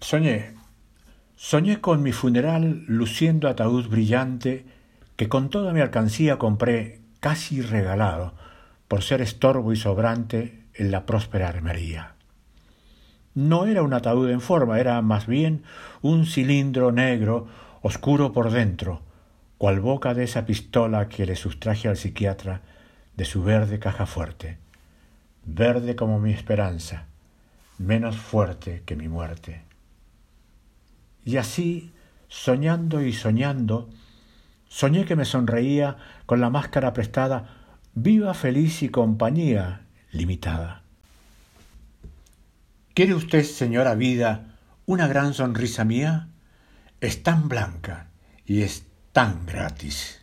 Soñé. Soñé con mi funeral luciendo ataúd brillante que con toda mi alcancía compré casi regalado por ser estorbo y sobrante en la próspera armería. No era un ataúd en forma, era más bien un cilindro negro, oscuro por dentro, cual boca de esa pistola que le sustraje al psiquiatra de su verde caja fuerte, verde como mi esperanza, menos fuerte que mi muerte. Y así, soñando y soñando, soñé que me sonreía con la máscara prestada, viva, feliz y compañía limitada. ¿Quiere usted, señora vida, una gran sonrisa mía? Es tan blanca y es tan gratis.